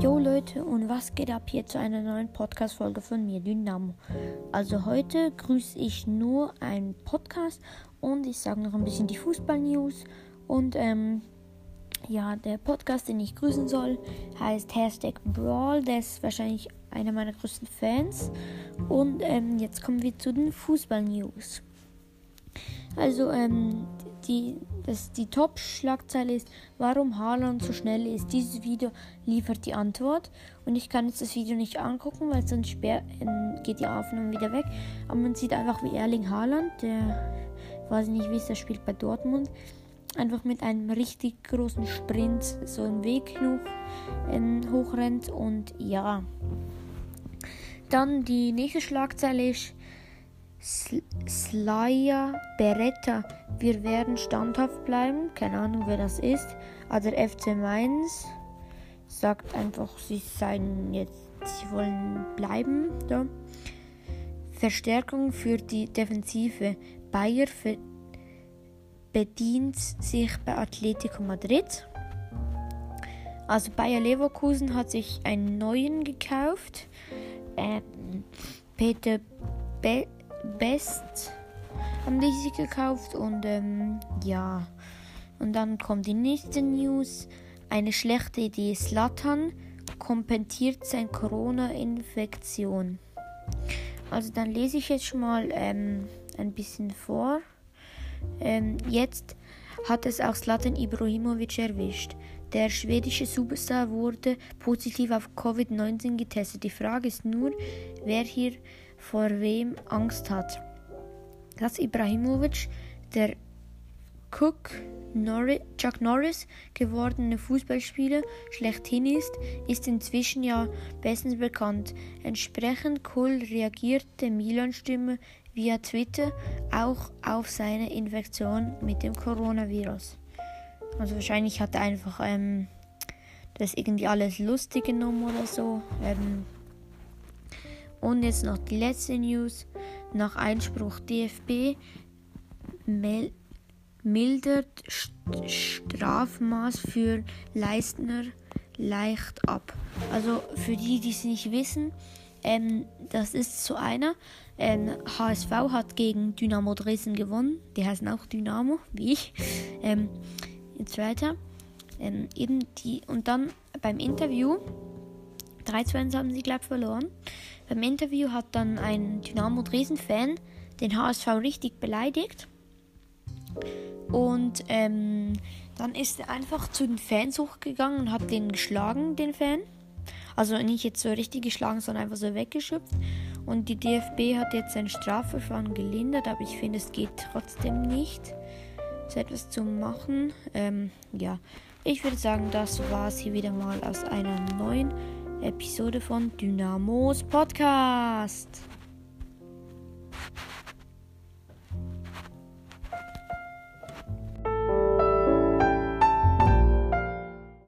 Jo Leute, und was geht ab hier zu einer neuen Podcast-Folge von mir, Dynamo? Also heute grüße ich nur einen Podcast und ich sage noch ein bisschen die Fußball-News. Und ähm, ja, der Podcast, den ich grüßen soll, heißt Hashtag Brawl. Der ist wahrscheinlich einer meiner größten Fans. Und ähm, jetzt kommen wir zu den Fußball-News. Also, ähm, die, das, die Top-Schlagzeile ist, warum Haaland so schnell ist. Dieses Video liefert die Antwort. Und ich kann jetzt das Video nicht angucken, weil sonst sperr, äh, geht die Aufnahme wieder weg. Aber man sieht einfach, wie Erling Haaland, der, weiß ich nicht, wie es der spielt bei Dortmund, einfach mit einem richtig großen Sprint so einen Weg hoch, äh, hochrennt. Und ja. Dann die nächste Schlagzeile ist, Slaja Beretta. Wir werden standhaft bleiben. Keine Ahnung, wer das ist. Aber der FC Mainz sagt einfach, sie seien jetzt, sie wollen bleiben. Da. Verstärkung für die Defensive. Bayer bedient sich bei Atletico Madrid. Also Bayer Leverkusen hat sich einen neuen gekauft. Ähm, Peter Be Best haben die sich gekauft und ähm, ja. Und dann kommt die nächste News. Eine schlechte Idee. Slatan kompensiert seine Corona-Infektion. Also dann lese ich jetzt schon mal ähm, ein bisschen vor. Ähm, jetzt hat es auch Slatan Ibrahimovic erwischt. Der schwedische Superstar wurde positiv auf Covid-19 getestet. Die Frage ist nur, wer hier vor wem Angst hat. Dass Ibrahimovic, der Cook Norris, Chuck Norris gewordene Fußballspieler schlechthin ist, ist inzwischen ja bestens bekannt. Entsprechend cool reagierte Milan-Stimme via Twitter auch auf seine Infektion mit dem Coronavirus. Also wahrscheinlich hat er einfach ähm, das irgendwie alles lustig genommen oder so. Ähm, und jetzt noch die letzte News. Nach Einspruch DFB mildert Strafmaß für Leistner leicht ab. Also für die, die es nicht wissen, ähm, das ist so einer. Ähm, HSV hat gegen Dynamo Dresden gewonnen. Die heißen auch Dynamo, wie ich. Ähm, jetzt weiter. Ähm, eben die, und dann beim Interview 3-2 haben sie, glaube ich, verloren. Beim Interview hat dann ein Dynamo Dresden-Fan den HSV richtig beleidigt. Und ähm, dann ist er einfach zu den Fans hochgegangen und hat den geschlagen, den Fan. Also nicht jetzt so richtig geschlagen, sondern einfach so weggeschöpft. Und die DFB hat jetzt sein Strafverfahren gelindert, aber ich finde, es geht trotzdem nicht, so etwas zu machen. Ähm, ja, ich würde sagen, das war es hier wieder mal aus einer neuen Episode von Dynamos Podcast.